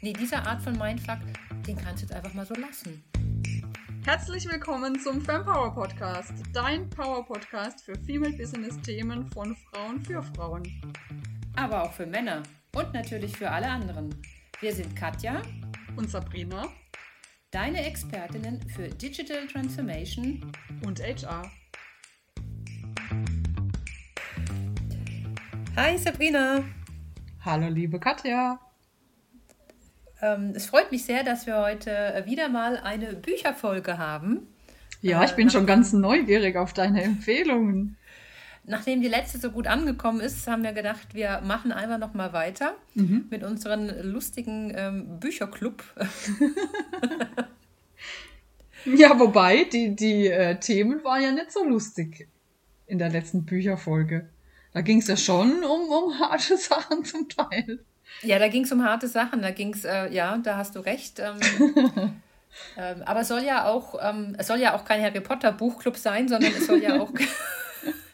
Nee, diese Art von Mindfuck, den kannst du jetzt einfach mal so lassen. Herzlich willkommen zum Fempower Podcast, dein Power Podcast für Female Business Themen von Frauen für Frauen. Aber auch für Männer und natürlich für alle anderen. Wir sind Katja und Sabrina, deine Expertinnen für Digital Transformation und HR. Hi Sabrina. Hallo liebe Katja. Ähm, es freut mich sehr, dass wir heute äh, wieder mal eine Bücherfolge haben. Ja, ich äh, bin schon ganz neugierig auf deine Empfehlungen. Nachdem die letzte so gut angekommen ist, haben wir gedacht, wir machen einfach noch mal weiter mhm. mit unserem lustigen ähm, Bücherclub. ja, wobei die, die äh, Themen waren ja nicht so lustig in der letzten Bücherfolge. Da ging es ja schon um, um harte Sachen zum Teil. Ja, da ging es um harte Sachen. Da ging es, äh, ja, da hast du recht. Ähm, ähm, aber es soll ja auch, ähm, es soll ja auch kein Harry Potter Buchclub sein, sondern es soll ja auch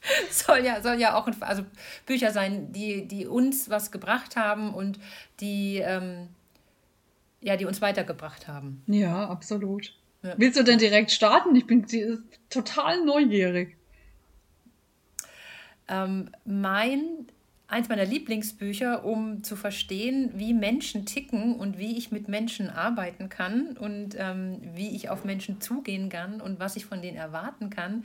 soll ja, soll ja auch also Bücher sein, die, die uns was gebracht haben und die, ähm, ja, die uns weitergebracht haben. Ja, absolut. Ja. Willst du denn direkt starten? Ich bin total neugierig. Ähm, mein eins meiner Lieblingsbücher, um zu verstehen, wie Menschen ticken und wie ich mit Menschen arbeiten kann und ähm, wie ich auf Menschen zugehen kann und was ich von denen erwarten kann,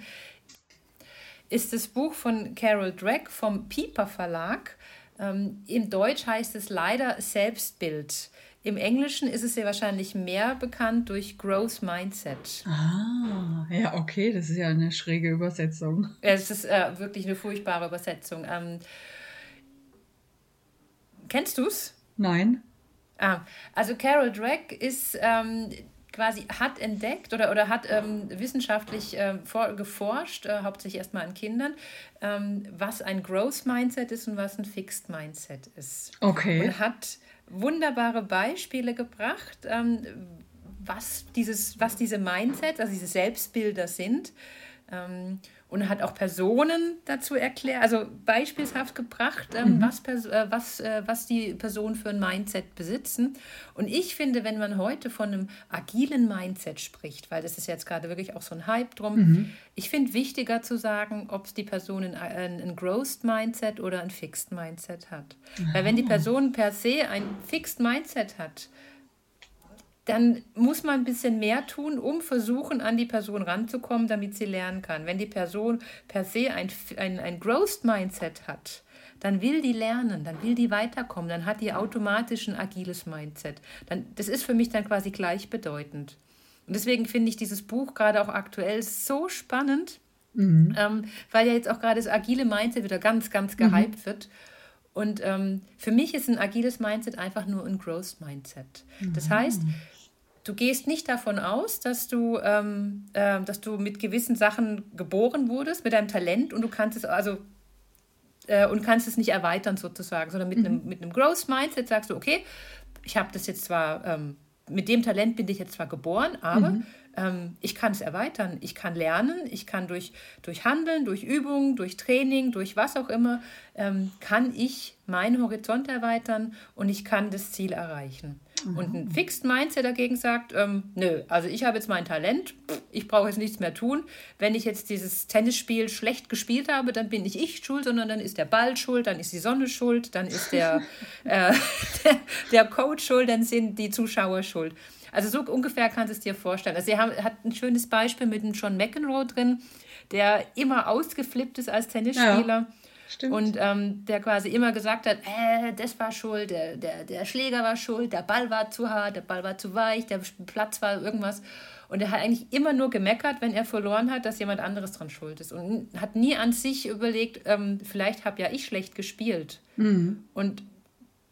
ist das Buch von Carol Drake vom Pieper Verlag. Ähm, Im Deutsch heißt es leider Selbstbild. Im Englischen ist es ja wahrscheinlich mehr bekannt durch Growth Mindset. Ah, ja, okay, das ist ja eine schräge Übersetzung. Es ist äh, wirklich eine furchtbare Übersetzung. Ähm, Kennst du es? Nein. Ah, also Carol Drake ist ähm, quasi hat entdeckt oder, oder hat ähm, wissenschaftlich äh, vor, geforscht, äh, hauptsächlich erstmal an Kindern, ähm, was ein Growth Mindset ist und was ein Fixed Mindset ist. Okay. Und hat wunderbare Beispiele gebracht, ähm, was, dieses, was diese Mindsets, also diese Selbstbilder sind. Und hat auch Personen dazu erklärt, also beispielshaft gebracht, ähm, mhm. was, äh, was, äh, was die Personen für ein Mindset besitzen. Und ich finde, wenn man heute von einem agilen Mindset spricht, weil das ist jetzt gerade wirklich auch so ein Hype drum, mhm. ich finde wichtiger zu sagen, ob die Person ein, ein, ein Growth Mindset oder ein Fixed Mindset hat. Mhm. Weil wenn die Person per se ein Fixed Mindset hat, dann muss man ein bisschen mehr tun, um versuchen, an die Person ranzukommen, damit sie lernen kann. Wenn die Person per se ein, ein, ein Growth-Mindset hat, dann will die lernen, dann will die weiterkommen, dann hat die automatisch ein agiles Mindset. Dann, das ist für mich dann quasi gleichbedeutend. Und deswegen finde ich dieses Buch gerade auch aktuell so spannend, mhm. ähm, weil ja jetzt auch gerade das agile Mindset wieder ganz, ganz gehypt mhm. wird. Und ähm, für mich ist ein agiles Mindset einfach nur ein Growth Mindset. Das mhm. heißt, Du gehst nicht davon aus, dass du, ähm, äh, dass du mit gewissen Sachen geboren wurdest, mit deinem Talent und du kannst es also äh, und kannst es nicht erweitern sozusagen, sondern mit, mhm. einem, mit einem Growth Mindset sagst du, okay, ich habe das jetzt zwar, ähm, mit dem Talent bin ich jetzt zwar geboren, aber mhm. ähm, ich kann es erweitern. Ich kann lernen, ich kann durch, durch Handeln, durch Übungen, durch Training, durch was auch immer, ähm, kann ich meinen Horizont erweitern und ich kann das Ziel erreichen. Und ein Fixed Mindset dagegen sagt, ähm, nö, also ich habe jetzt mein Talent, ich brauche jetzt nichts mehr tun. Wenn ich jetzt dieses Tennisspiel schlecht gespielt habe, dann bin nicht ich schuld, sondern dann ist der Ball schuld, dann ist die Sonne schuld, dann ist der, äh, der, der Coach schuld, dann sind die Zuschauer schuld. Also so ungefähr kannst du es dir vorstellen. Also er hat ein schönes Beispiel mit dem John McEnroe drin, der immer ausgeflippt ist als Tennisspieler. Ja Stimmt. Und ähm, der quasi immer gesagt hat, äh, das war schuld, der, der, der Schläger war schuld, der Ball war zu hart, der Ball war zu weich, der Platz war irgendwas. Und er hat eigentlich immer nur gemeckert, wenn er verloren hat, dass jemand anderes dran schuld ist. Und hat nie an sich überlegt, ähm, vielleicht habe ja ich schlecht gespielt. Mhm. Und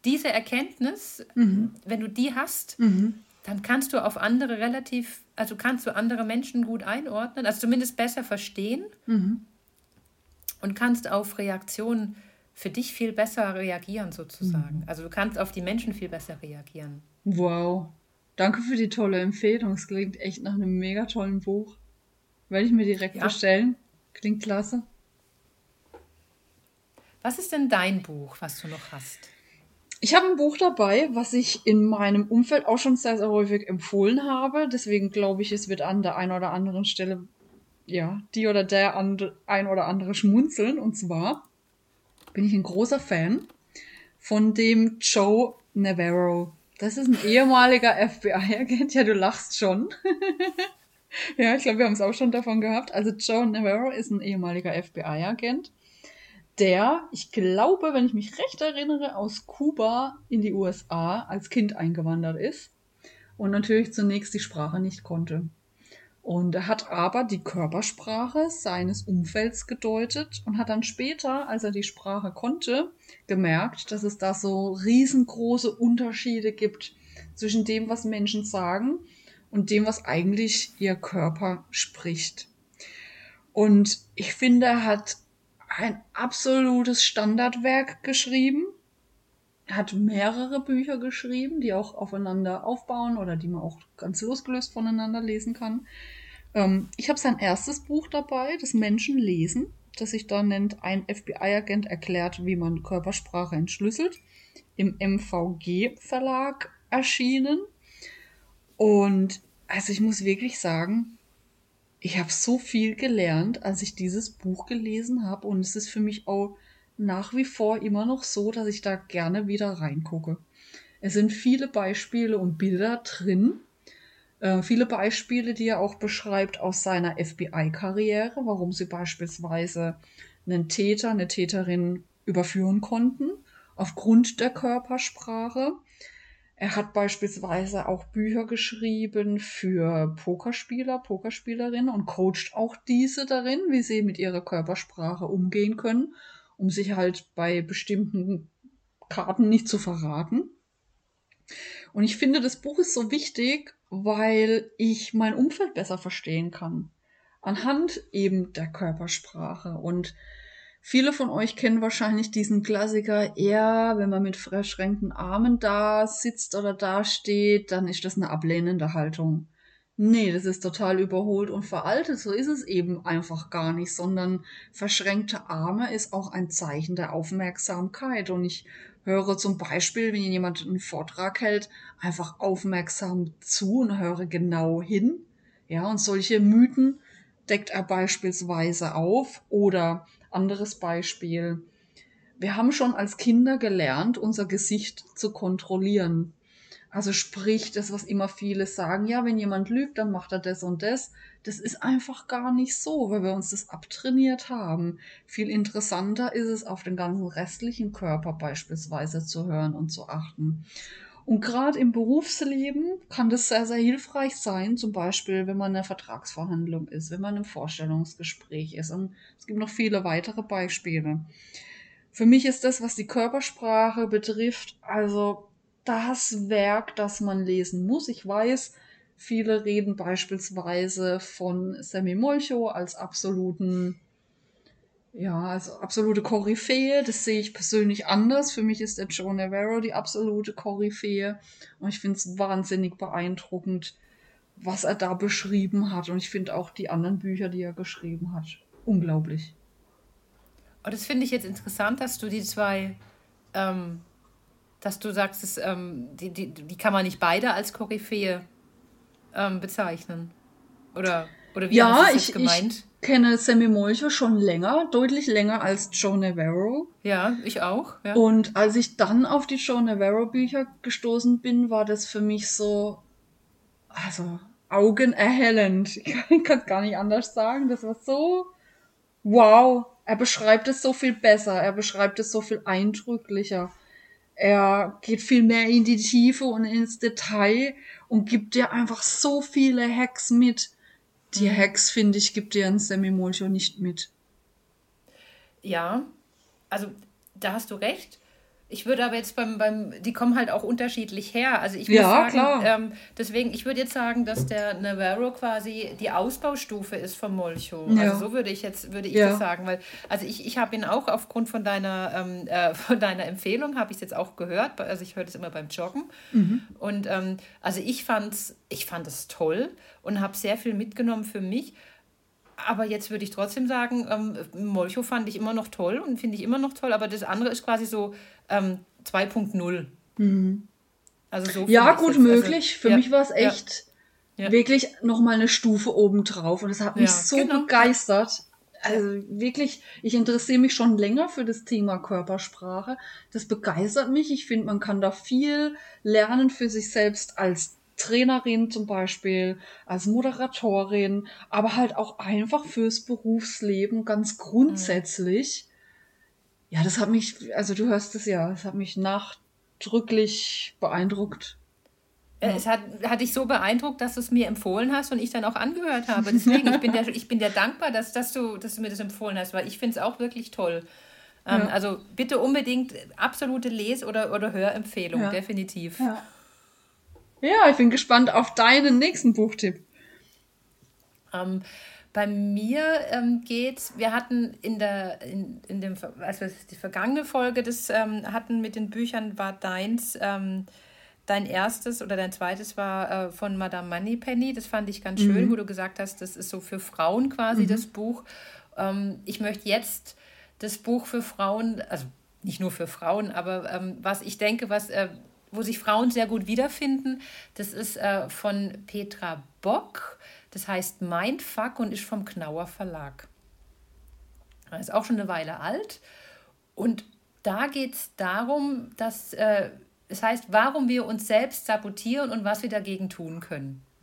diese Erkenntnis, mhm. wenn du die hast, mhm. dann kannst du auf andere relativ, also kannst du andere Menschen gut einordnen, also zumindest besser verstehen. Und kannst auf Reaktionen für dich viel besser reagieren, sozusagen. Mhm. Also du kannst auf die Menschen viel besser reagieren. Wow. Danke für die tolle Empfehlung. Es klingt echt nach einem mega tollen Buch. Werde ich mir direkt ja. bestellen. Klingt klasse. Was ist denn dein Buch, was du noch hast? ich habe ein Buch dabei, was ich in meinem Umfeld auch schon sehr, sehr häufig empfohlen habe. Deswegen glaube ich, es wird an der einen oder anderen Stelle, ja, die oder der and, ein oder andere schmunzeln. Und zwar bin ich ein großer Fan von dem Joe Navarro. Das ist ein ehemaliger FBI-Agent. Ja, du lachst schon. ja, ich glaube, wir haben es auch schon davon gehabt. Also Joe Navarro ist ein ehemaliger FBI-Agent der, ich glaube, wenn ich mich recht erinnere, aus Kuba in die USA als Kind eingewandert ist und natürlich zunächst die Sprache nicht konnte. Und er hat aber die Körpersprache seines Umfelds gedeutet und hat dann später, als er die Sprache konnte, gemerkt, dass es da so riesengroße Unterschiede gibt zwischen dem, was Menschen sagen und dem, was eigentlich ihr Körper spricht. Und ich finde, er hat ein absolutes Standardwerk geschrieben. Er hat mehrere Bücher geschrieben, die auch aufeinander aufbauen oder die man auch ganz losgelöst voneinander lesen kann. Ähm, ich habe sein erstes Buch dabei, das Menschen lesen, das sich da nennt Ein FBI-Agent erklärt, wie man Körpersprache entschlüsselt, im MVG Verlag erschienen. Und also ich muss wirklich sagen, ich habe so viel gelernt, als ich dieses Buch gelesen habe und es ist für mich auch nach wie vor immer noch so, dass ich da gerne wieder reingucke. Es sind viele Beispiele und Bilder drin, äh, viele Beispiele, die er auch beschreibt aus seiner FBI-Karriere, warum sie beispielsweise einen Täter, eine Täterin überführen konnten, aufgrund der Körpersprache. Er hat beispielsweise auch Bücher geschrieben für Pokerspieler, Pokerspielerinnen und coacht auch diese darin, wie sie mit ihrer Körpersprache umgehen können, um sich halt bei bestimmten Karten nicht zu verraten. Und ich finde, das Buch ist so wichtig, weil ich mein Umfeld besser verstehen kann. Anhand eben der Körpersprache. Und Viele von euch kennen wahrscheinlich diesen Klassiker, eher wenn man mit verschränkten Armen da sitzt oder da steht, dann ist das eine ablehnende Haltung. Nee, das ist total überholt und veraltet. So ist es eben einfach gar nicht, sondern verschränkte Arme ist auch ein Zeichen der Aufmerksamkeit. Und ich höre zum Beispiel, wenn jemand einen Vortrag hält, einfach aufmerksam zu und höre genau hin. Ja, und solche Mythen deckt er beispielsweise auf oder anderes Beispiel. Wir haben schon als Kinder gelernt, unser Gesicht zu kontrollieren. Also sprich, das, was immer viele sagen, ja, wenn jemand lügt, dann macht er das und das. Das ist einfach gar nicht so, weil wir uns das abtrainiert haben. Viel interessanter ist es, auf den ganzen restlichen Körper beispielsweise zu hören und zu achten. Und gerade im Berufsleben kann das sehr, sehr hilfreich sein, zum Beispiel, wenn man in einer Vertragsverhandlung ist, wenn man im Vorstellungsgespräch ist. Und es gibt noch viele weitere Beispiele. Für mich ist das, was die Körpersprache betrifft, also das Werk, das man lesen muss. Ich weiß, viele reden beispielsweise von Sammy Molcho als absoluten ja, also absolute Koryphäe, das sehe ich persönlich anders. Für mich ist der Joe Navarro die absolute Koryphäe. Und ich finde es wahnsinnig beeindruckend, was er da beschrieben hat. Und ich finde auch die anderen Bücher, die er geschrieben hat, unglaublich. Oh, das finde ich jetzt interessant, dass du die zwei, ähm, dass du sagst, dass, ähm, die, die, die kann man nicht beide als Koryphäe ähm, bezeichnen. Oder, oder wie ja, hast du das ich, gemeint? Ich, kenne Sammy Molcher schon länger, deutlich länger als Joe Navarro. Ja, ich auch. Ja. Und als ich dann auf die Joe Navarro Bücher gestoßen bin, war das für mich so, also augenerhellend. Ich kann es gar nicht anders sagen. Das war so, wow. Er beschreibt es so viel besser. Er beschreibt es so viel eindrücklicher. Er geht viel mehr in die Tiefe und ins Detail und gibt dir einfach so viele Hacks mit die Hex, finde ich, gibt dir ein Semimolcho nicht mit. Ja, also da hast du recht. Ich würde aber jetzt beim, beim, die kommen halt auch unterschiedlich her. Also ich muss ja, sagen. Ähm, deswegen, ich würde jetzt sagen, dass der Navarro quasi die Ausbaustufe ist vom Molcho. Also ja. Also so würde ich jetzt, würde ich ja. das sagen. Weil, also ich, ich habe ihn auch aufgrund von deiner, ähm, äh, von deiner Empfehlung, habe ich es jetzt auch gehört. Also ich höre das immer beim Joggen. Mhm. Und ähm, also ich fand's, ich fand es toll und habe sehr viel mitgenommen für mich. Aber jetzt würde ich trotzdem sagen, ähm, Molcho fand ich immer noch toll und finde ich immer noch toll. Aber das andere ist quasi so, ähm, 2.0. Mhm. Also so Ja, gut jetzt. möglich. Für ja, mich war es echt Ja. wirklich nochmal eine Stufe obendrauf und es hat mich Ja, so genau. begeistert. Also wirklich, ich interessiere mich schon länger für das Thema Körpersprache. Das begeistert mich. Ich finde, man kann da viel lernen für sich selbst als Trainerin zum Beispiel, als Moderatorin, aber halt auch einfach fürs Berufsleben ganz grundsätzlich. Ja, das hat mich, also du hörst es ja, es hat mich nachdrücklich beeindruckt. Äh, Es hat, hat dich so beeindruckt, dass du es mir empfohlen hast und ich dann auch angehört habe. Deswegen, ich bin dir, ich bin dir dankbar, dass, dass, du, dass du mir das empfohlen hast, weil ich finde es auch wirklich toll. Ähm, Ja. Also bitte unbedingt absolute Les- oder, oder Hörempfehlung, Ja. definitiv. Ja. Ja, ich bin gespannt auf deinen nächsten Buchtipp. Ähm, bei mir ähm, geht's, wir hatten in der, in, in dem, als wir die vergangene Folge das ähm, hatten mit den Büchern, war deins, ähm, dein erstes oder dein zweites war äh, von Madame Moneypenny. Das fand ich ganz schön, wo du gesagt hast, das ist so für Frauen quasi das Buch. Ähm, ich möchte jetzt das Buch für Frauen, also nicht nur für Frauen, aber ähm, was ich denke, was, äh, wo sich Frauen sehr gut wiederfinden, das ist äh, von Petra Bock. Das heißt Mindfuck und ist vom Knauer Verlag. Das ist auch schon eine Weile alt. Und da geht es darum, dass äh, es heißt, warum wir uns selbst sabotieren und was wir dagegen tun können.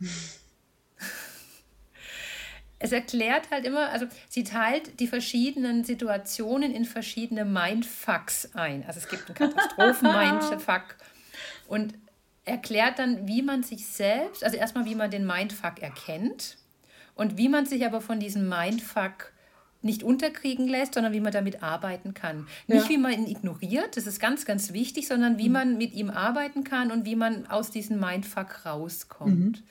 es erklärt halt immer, also sie teilt die verschiedenen Situationen in verschiedene Mindfucks ein. Also es gibt einen Katastrophen-Mindfuck und erklärt dann, wie man sich selbst, also erstmal, wie man den Mindfuck erkennt und wie man sich aber von diesem Mindfuck nicht unterkriegen lässt, sondern wie man damit arbeiten kann. Nicht Ja. wie man ihn ignoriert, das ist ganz, ganz wichtig, sondern wie man mit ihm arbeiten kann und wie man aus diesem Mindfuck rauskommt.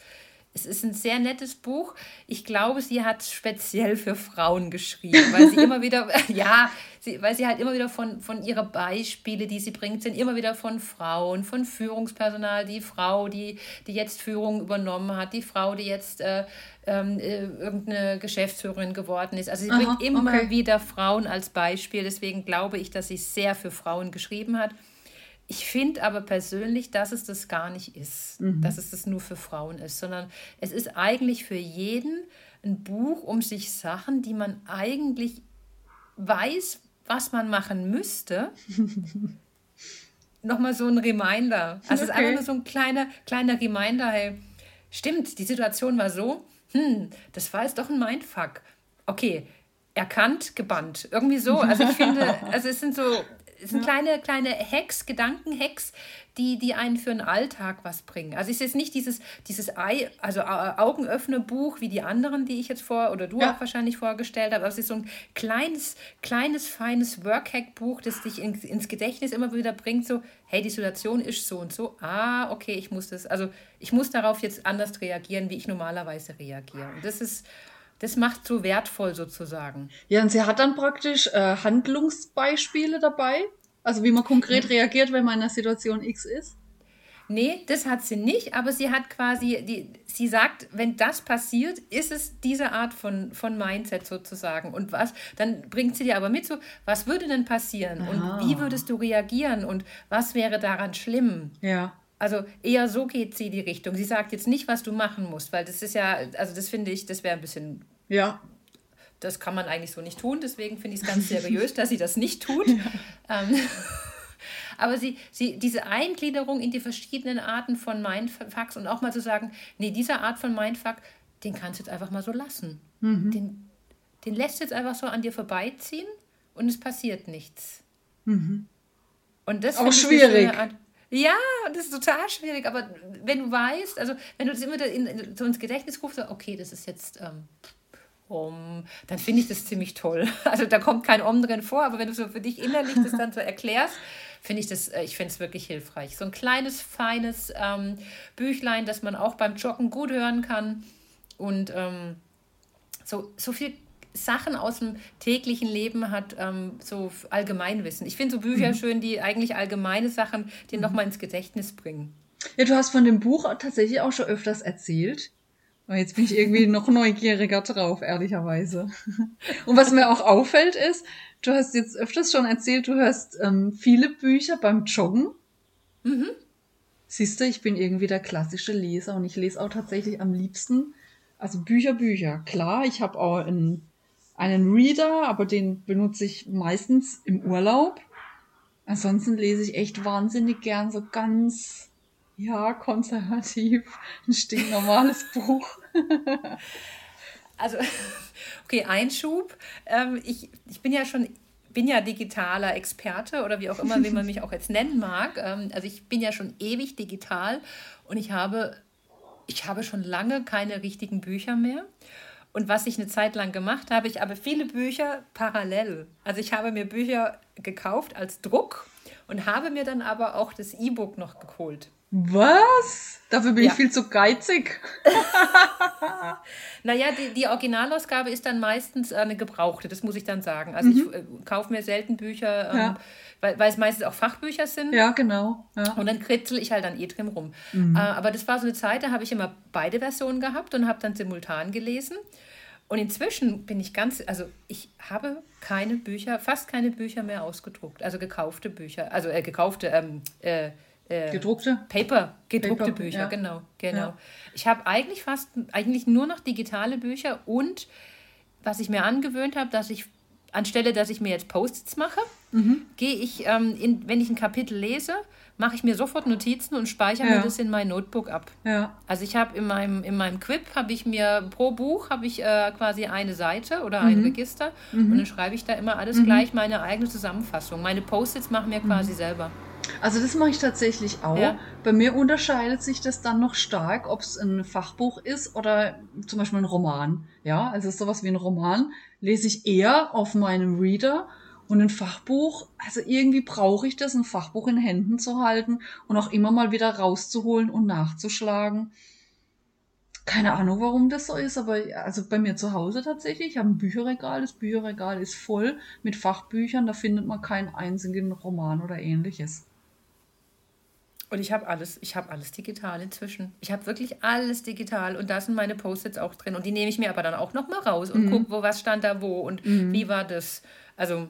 Es ist ein sehr nettes Buch. Ich glaube, sie hat es speziell für Frauen geschrieben, weil sie immer wieder, ja, sie, weil sie halt immer wieder von, von ihrer Beispiele, die sie bringt, sind immer wieder von Frauen, von Führungspersonal, die Frau, die, die jetzt Führung übernommen hat, die Frau, die jetzt äh, ähm, äh, irgendeine Geschäftsführerin geworden ist. Also sie Aha, bringt immer okay. wieder Frauen als Beispiel. Deswegen glaube ich, dass sie sehr für Frauen geschrieben hat. Ich finde aber persönlich, dass es das gar nicht ist, dass es das nur für Frauen ist, sondern es ist eigentlich für jeden ein Buch um sich Sachen, die man eigentlich weiß, was man machen müsste. Nochmal so ein Reminder. Also es ist Okay. einfach nur so ein kleiner, kleiner Reminder, hey, stimmt, die Situation war so, hm, das war jetzt doch ein Mindfuck. Okay, erkannt, gebannt. Irgendwie so. Also ich finde, also es sind so, es sind kleine, kleine Hacks, Gedankenhacks, die, die einen für den Alltag was bringen. Also es ist jetzt nicht dieses, dieses Ei, also äh, Augenöffner-Buch wie die anderen, die ich jetzt vor, oder du Ja. auch wahrscheinlich vorgestellt hast, aber es ist so ein kleines, kleines, feines Workhack-Buch, das dich ins, ins Gedächtnis immer wieder bringt, so, hey, die Situation ist so und so, ah, okay, ich muss das, also ich muss darauf jetzt anders reagieren, wie ich normalerweise reagiere. Und das ist, das macht so wertvoll sozusagen. Ja, und sie hat dann praktisch äh, Handlungsbeispiele dabei. Also wie man konkret reagiert, wenn man in einer Situation X ist. Nee, das hat sie nicht, aber sie hat quasi, die, sie sagt, wenn das passiert, ist es diese Art von, von Mindset sozusagen. Und was, dann bringt sie dir aber mit so, was würde denn passieren? Aha. Und wie würdest du reagieren? Und was wäre daran schlimm? Ja. Also eher so geht sie die Richtung. Sie sagt jetzt nicht, was du machen musst, weil das ist ja, also das finde ich, das wäre ein bisschen Ja. das kann man eigentlich so nicht tun. Deswegen finde ich es ganz seriös, dass sie das nicht tut. Ähm, aber sie, sie, diese Eingliederung in die verschiedenen Arten von Mindfucks und auch mal zu sagen, nee, diese Art von Mindfuck, den kannst du jetzt einfach mal so lassen. Den, den lässt du jetzt einfach so an dir vorbeiziehen und es passiert nichts. Und das Auch schwierig. Art- Ja, das ist total schwierig, aber wenn du weißt, also wenn du das immer in, in, so ins Gedächtnis rufst, okay, das ist jetzt ähm, um, dann finde ich das ziemlich toll. Also da kommt kein Om drin vor, aber wenn du so für dich innerlich das dann so erklärst, finde ich das, äh, ich finde es wirklich hilfreich. So ein kleines, feines ähm, Büchlein, das man auch beim Joggen gut hören kann und ähm, so, so viel Sachen aus dem täglichen Leben hat, ähm, so Allgemeinwissen. Ich finde so Bücher schön, die eigentlich allgemeine Sachen dir nochmal ins Gedächtnis bringen. Ja, du hast von dem Buch tatsächlich auch schon öfters erzählt. Und jetzt bin ich irgendwie noch neugieriger drauf, ehrlicherweise. Und was mir auch auffällt ist, du hast jetzt öfters schon erzählt, du hörst ähm, viele Bücher beim Joggen. Mhm. Siehst du, ich bin irgendwie der klassische Leser und ich lese auch tatsächlich am liebsten, also Bücher, Bücher. Klar, ich habe auch einen, einen Reader, aber den benutze ich meistens im Urlaub. Ansonsten lese ich echt wahnsinnig gern so ganz ja, konservativ. Ein stinknormales Buch. also, okay, Einschub. Ähm, ich, ich bin ja schon bin ja digitaler Experte oder wie auch immer, wie man mich auch jetzt nennen mag. Ähm, also ich bin ja schon ewig digital und ich habe, ich habe schon lange keine richtigen Bücher mehr. Und was ich eine Zeit lang gemacht habe, ich habe viele Bücher parallel. Also ich habe mir Bücher gekauft als Druck und habe mir dann aber auch das E-Book noch geholt. Was? Dafür bin ja. ich viel zu geizig. naja, die, die Originalausgabe ist dann meistens eine gebrauchte, das muss ich dann sagen. Also mhm. ich äh, kaufe mir selten Bücher, ähm, ja. Weil, weil es meistens auch Fachbücher sind. Ja, genau. Ja. Und dann kritzel ich halt dann eh drin rum. Mhm. Äh, aber das war so eine Zeit, da habe ich immer beide Versionen gehabt und habe dann simultan gelesen. Und inzwischen bin ich ganz, also ich habe keine Bücher, fast keine Bücher mehr ausgedruckt, also gekaufte Bücher, also äh, gekaufte, ähm, äh, äh, gedruckte? Paper, gedruckte Paper, Bücher, ja. genau, genau. Ja. Ich habe eigentlich fast, eigentlich nur noch digitale Bücher und was ich mir angewöhnt habe, dass ich anstelle, dass ich mir jetzt Post-its mache, mhm. gehe ich, ähm, in, wenn ich ein Kapitel lese, mache ich mir sofort Notizen und speichere ja. mir das in mein Notebook ab. Ja. Also ich habe in meinem, in meinem Quip, habe ich mir pro Buch, habe ich äh, quasi eine Seite oder mhm. ein Register mhm. und dann schreibe ich da immer alles mhm. gleich, meine eigene Zusammenfassung. Meine Post-its machen mir quasi mhm. selber. Also das mache ich tatsächlich auch. Ja. Bei mir unterscheidet sich das dann noch stark, ob es ein Fachbuch ist oder zum Beispiel ein Roman. Ja, also sowas wie ein Roman lese ich eher auf meinem Reader und ein Fachbuch, also irgendwie brauche ich das, ein Fachbuch in Händen zu halten und auch immer mal wieder rauszuholen und nachzuschlagen. Keine Ahnung, warum das so ist, aber also bei mir zu Hause tatsächlich, ich habe ein Bücherregal, das Bücherregal ist voll mit Fachbüchern, da findet man keinen einzigen Roman oder ähnliches. Und ich habe alles, ich habe alles digital inzwischen. Ich habe wirklich alles digital und da sind meine Post-its auch drin und die nehme ich mir aber dann auch noch mal raus und mhm. gucke, wo was stand da wo und mhm. wie war das. Also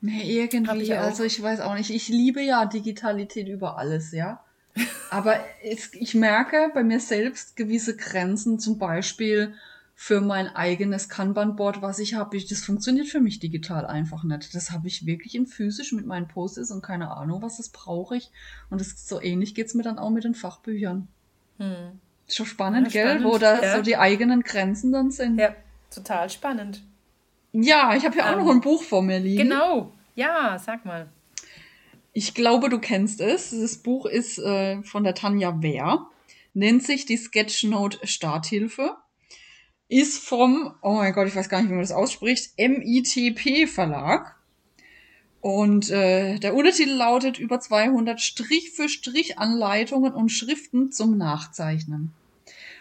Nee, irgendwie, ich also ich weiß auch nicht. Ich liebe ja Digitalität über alles, ja. Aber es, ich merke bei mir selbst gewisse Grenzen, zum Beispiel für mein eigenes Kanban-Board, was ich habe. Das funktioniert für mich digital einfach nicht. Das habe ich wirklich in physisch mit meinen Post-its und keine Ahnung, was das brauche ich. Und das, so ähnlich geht's mir dann auch mit den Fachbüchern. Hm. Ist schon spannend, ja, gell? Wo da ja. so die eigenen Grenzen dann sind. Ja, total spannend. Ja, ich habe ja auch ähm, noch ein Buch vor mir liegen. Genau. Ja, sag mal. Ich glaube, du kennst es. Das Buch ist äh, von der Tanja Wehr. Nennt sich die Sketchnote Starthilfe ist vom, oh mein Gott, ich weiß gar nicht, wie man das ausspricht, MITP Verlag. Und äh, der Untertitel lautet über 200 Strich für Strich Anleitungen und Schriften zum Nachzeichnen.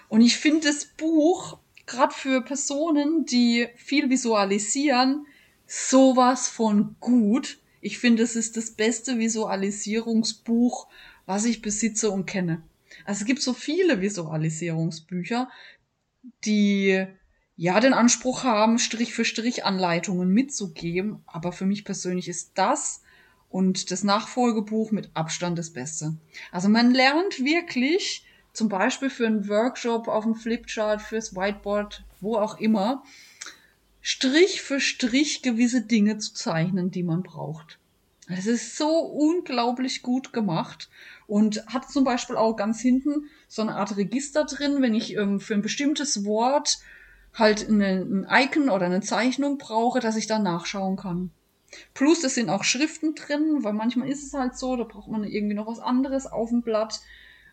Und ich finde das Buch gerade für Personen, die viel visualisieren, sowas von gut. Ich finde, es ist das beste Visualisierungsbuch, was ich besitze und kenne. Also es gibt so viele Visualisierungsbücher, die ja den Anspruch haben, Strich für Strich Anleitungen mitzugeben. Aber für mich persönlich ist das und das Nachfolgebuch mit Abstand das Beste. Also man lernt wirklich, zum Beispiel für einen Workshop auf dem Flipchart, fürs Whiteboard, wo auch immer, Strich für Strich gewisse Dinge zu zeichnen, die man braucht. Es ist so unglaublich gut gemacht und hat zum Beispiel auch ganz hinten so eine Art Register drin, wenn ich ähm, für ein bestimmtes Wort halt ein Icon oder eine Zeichnung brauche, dass ich da nachschauen kann. Plus, es sind auch Schriften drin, weil manchmal ist es halt so, da braucht man irgendwie noch was anderes auf dem Blatt.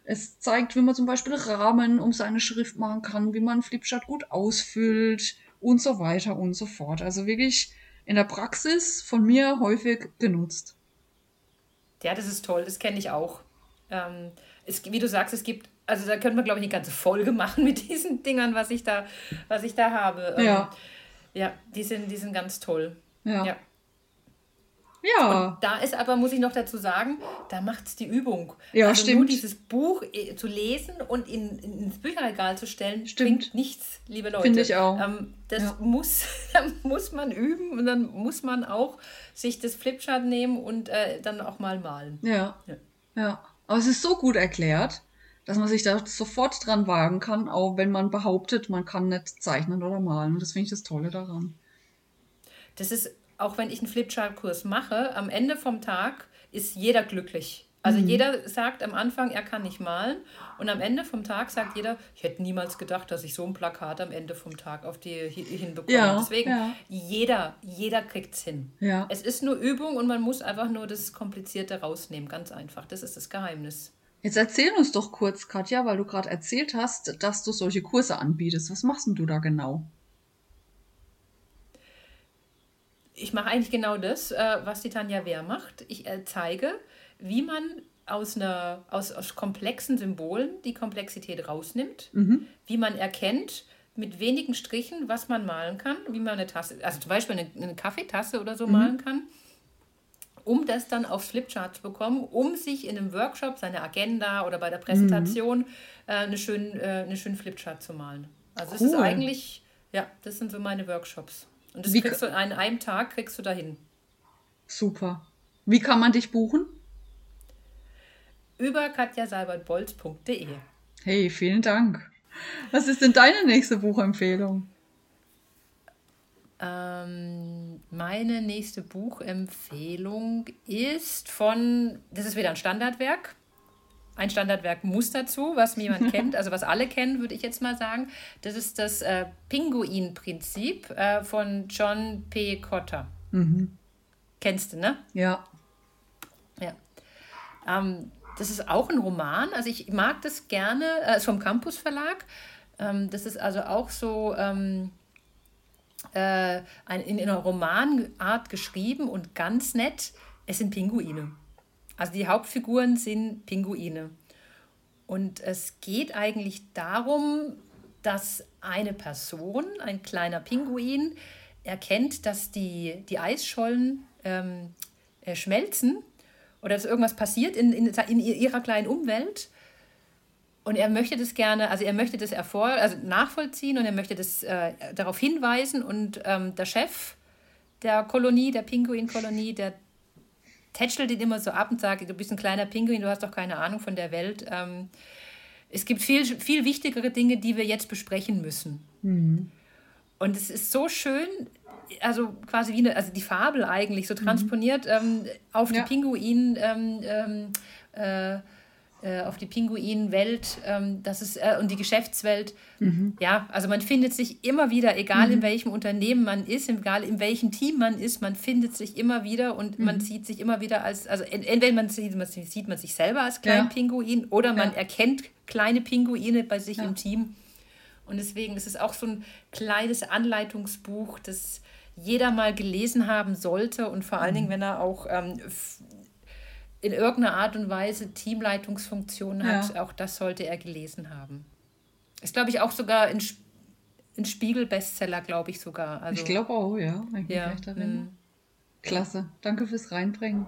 Es zeigt, wie man zum Beispiel Rahmen um seine Schrift machen kann, wie man Flipchart gut ausfüllt und so weiter und so fort. Also wirklich in der Praxis von mir häufig genutzt. Ja, das ist toll, das kenne ich auch. Ähm, es, wie du sagst, es gibt, also da können wir, glaube ich, eine ganze Folge machen mit diesen Dingern, was ich da, was ich da habe. Ähm, ja. Ja, die sind, die sind ganz toll. Ja. ja. Ja. Und da ist aber, muss ich noch dazu sagen, da macht es die Übung. Ja, also stimmt. Nur dieses Buch äh, zu lesen und in, in, ins Bücherregal zu stellen, stimmt. bringt nichts, liebe Leute. Finde ich auch. Ähm, das ja. muss, da muss man üben und dann muss man auch sich das Flipchart nehmen und äh, dann auch mal malen. Ja. ja. Ja. Aber es ist so gut erklärt, dass man sich da sofort dran wagen kann, auch wenn man behauptet, man kann nicht zeichnen oder malen. Und das finde ich das Tolle daran. Das ist auch wenn ich einen Flipchart-Kurs mache, am Ende vom Tag ist jeder glücklich. Also mhm. jeder sagt am Anfang, er kann nicht malen. Und am Ende vom Tag sagt jeder, ich hätte niemals gedacht, dass ich so ein Plakat am Ende vom Tag auf die hinbekomme. Ja, Deswegen, ja. jeder, jeder kriegt es hin. Ja. Es ist nur Übung und man muss einfach nur das Komplizierte rausnehmen. Ganz einfach. Das ist das Geheimnis. Jetzt erzähl uns doch kurz, Katja, weil du gerade erzählt hast, dass du solche Kurse anbietest. Was machst denn du da genau? ich mache eigentlich genau das, äh, was die Tanja Wehr macht. Ich äh, zeige, wie man aus, einer, aus, aus komplexen Symbolen die Komplexität rausnimmt, mhm. wie man erkennt, mit wenigen Strichen, was man malen kann, wie man eine Tasse, also zum Beispiel eine, eine Kaffeetasse oder so mhm. malen kann, um das dann aufs Flipchart zu bekommen, um sich in einem Workshop, seine Agenda oder bei der Präsentation mhm. äh, eine schöne äh, eine schöne Flipchart zu malen. Also cool. es ist eigentlich, ja, das sind so meine Workshops. Und das Wie kriegst du an einem Tag kriegst du dahin. Super. Wie kann man dich buchen? Über katjasalbertbolz.de. Hey, vielen Dank. Was ist denn deine nächste Buchempfehlung? Ähm, meine nächste Buchempfehlung ist von, das ist wieder ein Standardwerk, ein Standardwerk muss dazu, was jemand kennt, also was alle kennen, würde ich jetzt mal sagen. Das ist das äh, Pinguin-Prinzip äh, von John P. Cotter. Mhm. Kennst du, ne? Ja. Ja. Ähm, das ist auch ein Roman. Also ich mag das gerne, äh, ist vom Campus Verlag. Ähm, das ist also auch so ähm, äh, in, in einer Romanart geschrieben und ganz nett. Es sind Pinguine. Also die Hauptfiguren sind Pinguine. Und es geht eigentlich darum, dass eine Person, ein kleiner Pinguin, erkennt, dass die, die Eisschollen ähm, äh, schmelzen oder dass irgendwas passiert in, in, in ihrer kleinen Umwelt. Und er möchte das gerne, also er möchte das erfor also nachvollziehen und er möchte das äh, darauf hinweisen. Und ähm, der Chef der Kolonie, der Pinguinkolonie, der tätschelt ihn immer so ab und sagt, du bist ein kleiner Pinguin, du hast doch keine Ahnung von der Welt. Ähm, es gibt viel, viel wichtigere Dinge, die wir jetzt besprechen müssen. Mhm. Und es ist so schön, also quasi wie eine, also die Fabel eigentlich, so mhm. transponiert mhm. ähm, auf ja. die Pinguin. Ähm, ähm äh, äh, auf die Pinguinwelt, ähm, das ist, äh, und die Geschäftswelt. Mhm. Ja, also man findet sich immer wieder, egal mhm. in welchem Unternehmen man ist, egal in welchem Team man ist, man findet sich immer wieder und mhm. man sieht sich immer wieder als, also entweder man sieht, man sieht man sich selber als kleinen ja. Pinguin oder man ja. erkennt kleine Pinguine bei sich ja. im Team. Und deswegen ist es auch so ein kleines Anleitungsbuch, das jeder mal gelesen haben sollte und vor allen mhm. Dingen, wenn er auch ähm, in irgendeiner Art und Weise Teamleitungsfunktion hat, ja. auch das sollte er gelesen haben. Ist, glaube ich, auch sogar ein, ein Spiegel-Bestseller, glaube ich sogar. Also, ich glaube auch, ja. Ja. Hm. Klasse. Danke fürs Reinbringen.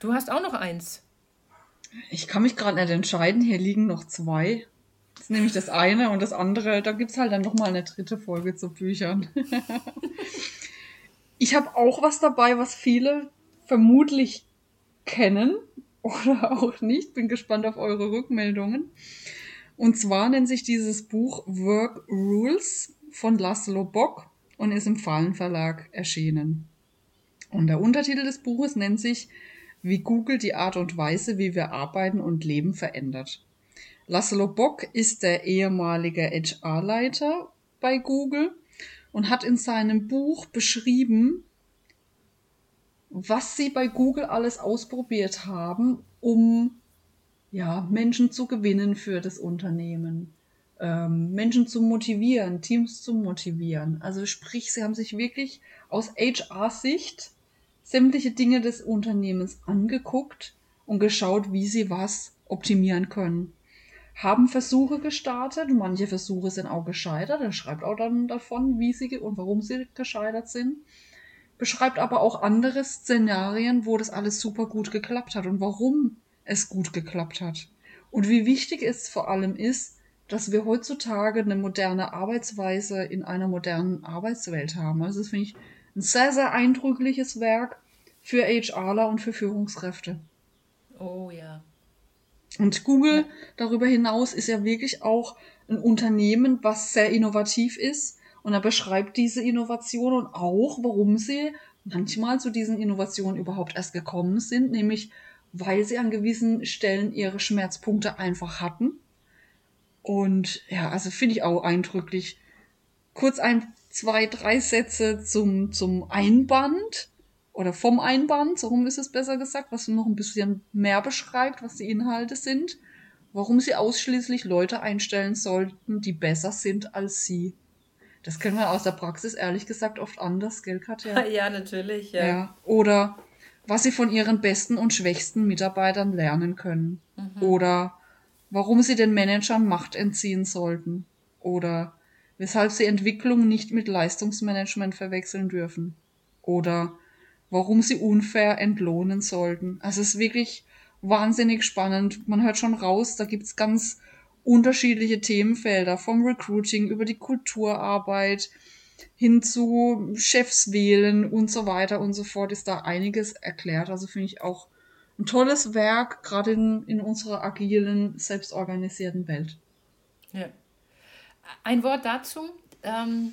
Du hast auch noch eins. Ich kann mich gerade nicht entscheiden. Hier liegen noch zwei. Das ist nämlich das eine und das andere, da gibt es halt dann nochmal eine dritte Folge zu Büchern. ich habe auch was dabei, was viele vermutlich kennen oder auch nicht. Bin gespannt auf eure Rückmeldungen. Und zwar nennt sich dieses Buch Work Rules von Laszlo Bock und ist im Fallen Verlag erschienen. Und der Untertitel des Buches nennt sich Wie Google die Art und Weise, wie wir arbeiten und leben verändert. Laszlo Bock ist der ehemalige HR-Leiter bei Google und hat in seinem Buch beschrieben, was sie bei Google alles ausprobiert haben, um ja, Menschen zu gewinnen für das Unternehmen, ähm, Menschen zu motivieren, Teams zu motivieren. Also sprich, sie haben sich wirklich aus HR-Sicht sämtliche Dinge des Unternehmens angeguckt und geschaut, wie sie was optimieren können. Haben Versuche gestartet, manche Versuche sind auch gescheitert. Er schreibt auch dann davon, wie sie und warum sie gescheitert sind beschreibt aber auch andere Szenarien, wo das alles super gut geklappt hat und warum es gut geklappt hat. Und wie wichtig es vor allem ist, dass wir heutzutage eine moderne Arbeitsweise in einer modernen Arbeitswelt haben. Also das finde ich ein sehr, sehr eindrückliches Werk für HRler und für Führungskräfte. Oh ja. Und Google ja. darüber hinaus ist ja wirklich auch ein Unternehmen, was sehr innovativ ist. Und er beschreibt diese Innovation und auch, warum sie manchmal zu diesen Innovationen überhaupt erst gekommen sind, nämlich weil sie an gewissen Stellen ihre Schmerzpunkte einfach hatten. Und ja, also finde ich auch eindrücklich. Kurz ein, zwei, drei Sätze zum, zum Einband oder vom Einband, so rum ist es besser gesagt, was noch ein bisschen mehr beschreibt, was die Inhalte sind, warum sie ausschließlich Leute einstellen sollten, die besser sind als sie. Das kennen wir aus der Praxis ehrlich gesagt oft anders, gell, Katja? Ja, natürlich, ja. ja. Oder was sie von ihren besten und schwächsten Mitarbeitern lernen können. Mhm. Oder warum sie den Managern Macht entziehen sollten. Oder weshalb sie Entwicklung nicht mit Leistungsmanagement verwechseln dürfen. Oder warum sie unfair entlohnen sollten. Also es ist wirklich wahnsinnig spannend. Man hört schon raus, da gibt's ganz unterschiedliche Themenfelder, vom Recruiting über die Kulturarbeit hin zu Chefs wählen und so weiter und so fort, ist da einiges erklärt. Also finde ich auch ein tolles Werk, gerade in, in unserer agilen, selbstorganisierten Welt. Ja. Ein Wort dazu. Ähm,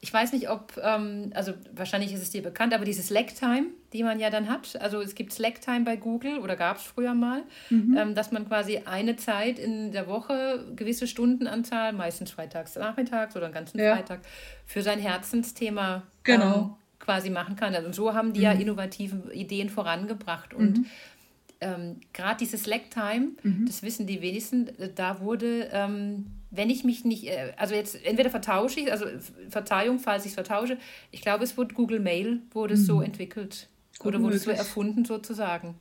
ich weiß nicht, ob, ähm, also wahrscheinlich ist es dir bekannt, aber diese Slack-Time, die man ja dann hat, also es gibt Slack-Time bei Google oder gab es früher mal, mhm. ähm, dass man quasi eine Zeit in der Woche, gewisse Stundenanzahl, meistens freitags, nachmittags oder einen ganzen ja. Freitag, für sein Herzensthema genau. ähm, quasi machen kann. Also, und so haben die mhm. ja innovative Ideen vorangebracht und mhm. ähm, gerade diese Slack-Time, mhm. das wissen die wenigsten, da wurde ähm, wenn ich mich nicht, äh, also jetzt entweder vertausche ich, also Verzeihung, falls ich es vertausche, ich glaube, es wurde Google Mail, wurde mhm. so entwickelt Gut oder wurde es so erfunden sozusagen.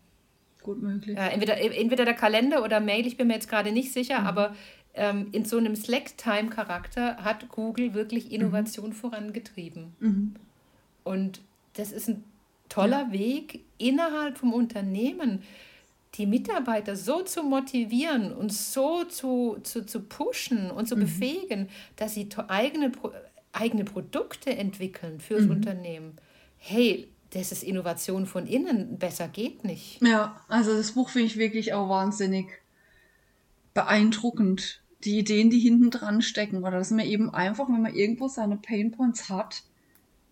Gut möglich. Äh, entweder, entweder der Kalender oder Mail, ich bin mir jetzt gerade nicht sicher, mhm. aber ähm, in so einem Slack-Time-Charakter hat Google wirklich Innovation mhm. vorangetrieben. Mhm. Und das ist ein toller ja. Weg innerhalb vom Unternehmen die Mitarbeiter so zu motivieren und so zu, zu, zu pushen und zu mhm. befähigen, dass sie eigene, eigene Produkte entwickeln fürs mhm. Unternehmen. Hey, das ist Innovation von innen, besser geht nicht. Ja, also das Buch finde ich wirklich auch wahnsinnig beeindruckend. Die Ideen, die hinten dran stecken. Oder dass man eben einfach, wenn man irgendwo seine Painpoints hat,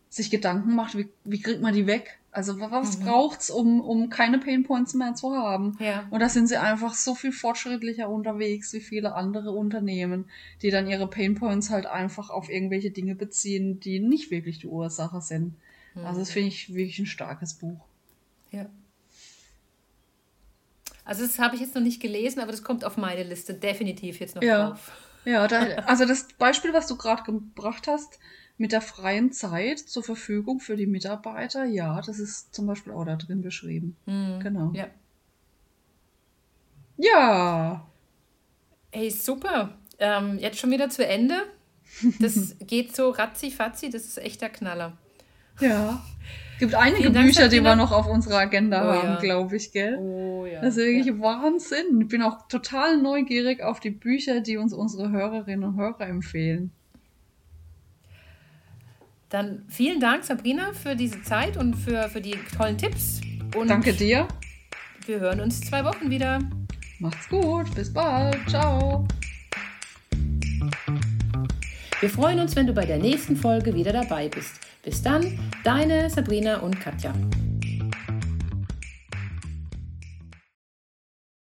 sich Gedanken macht, wie, wie kriegt man die weg? Also was mhm. braucht's, um, um keine Painpoints mehr zu haben? Ja. Und da sind sie einfach so viel fortschrittlicher unterwegs wie viele andere Unternehmen, die dann ihre Painpoints halt einfach auf irgendwelche Dinge beziehen, die nicht wirklich die Ursache sind. Mhm. Also das finde ich wirklich ein starkes Buch. Ja. Also das habe ich jetzt noch nicht gelesen, aber das kommt auf meine Liste definitiv jetzt noch ja. drauf. Ja, da, also das Beispiel, was du gerade gebracht hast, mit der freien Zeit zur Verfügung für die Mitarbeiter, ja, das ist zum Beispiel auch da drin beschrieben. Mhm. Genau. Ja. Ja. Hey, super. Ähm, jetzt schon wieder zu Ende. Das geht so ratzi-fatzi, das ist echt der Knaller. Ja. Es gibt einige Dank, Bücher, die wir noch auf unserer Agenda oh, haben, ja. glaube ich, gell? Oh ja. Das ist wirklich ja. Wahnsinn. Ich bin auch total neugierig auf die Bücher, die uns unsere Hörerinnen und Hörer empfehlen. Dann vielen Dank, Sabrina, für diese Zeit und für, für die tollen Tipps. Und Danke dir. Wir hören uns zwei Wochen wieder. Macht's gut. Bis bald. Ciao. Wir freuen uns, wenn du bei der nächsten Folge wieder dabei bist. Bis dann, deine Sabrina und Katja.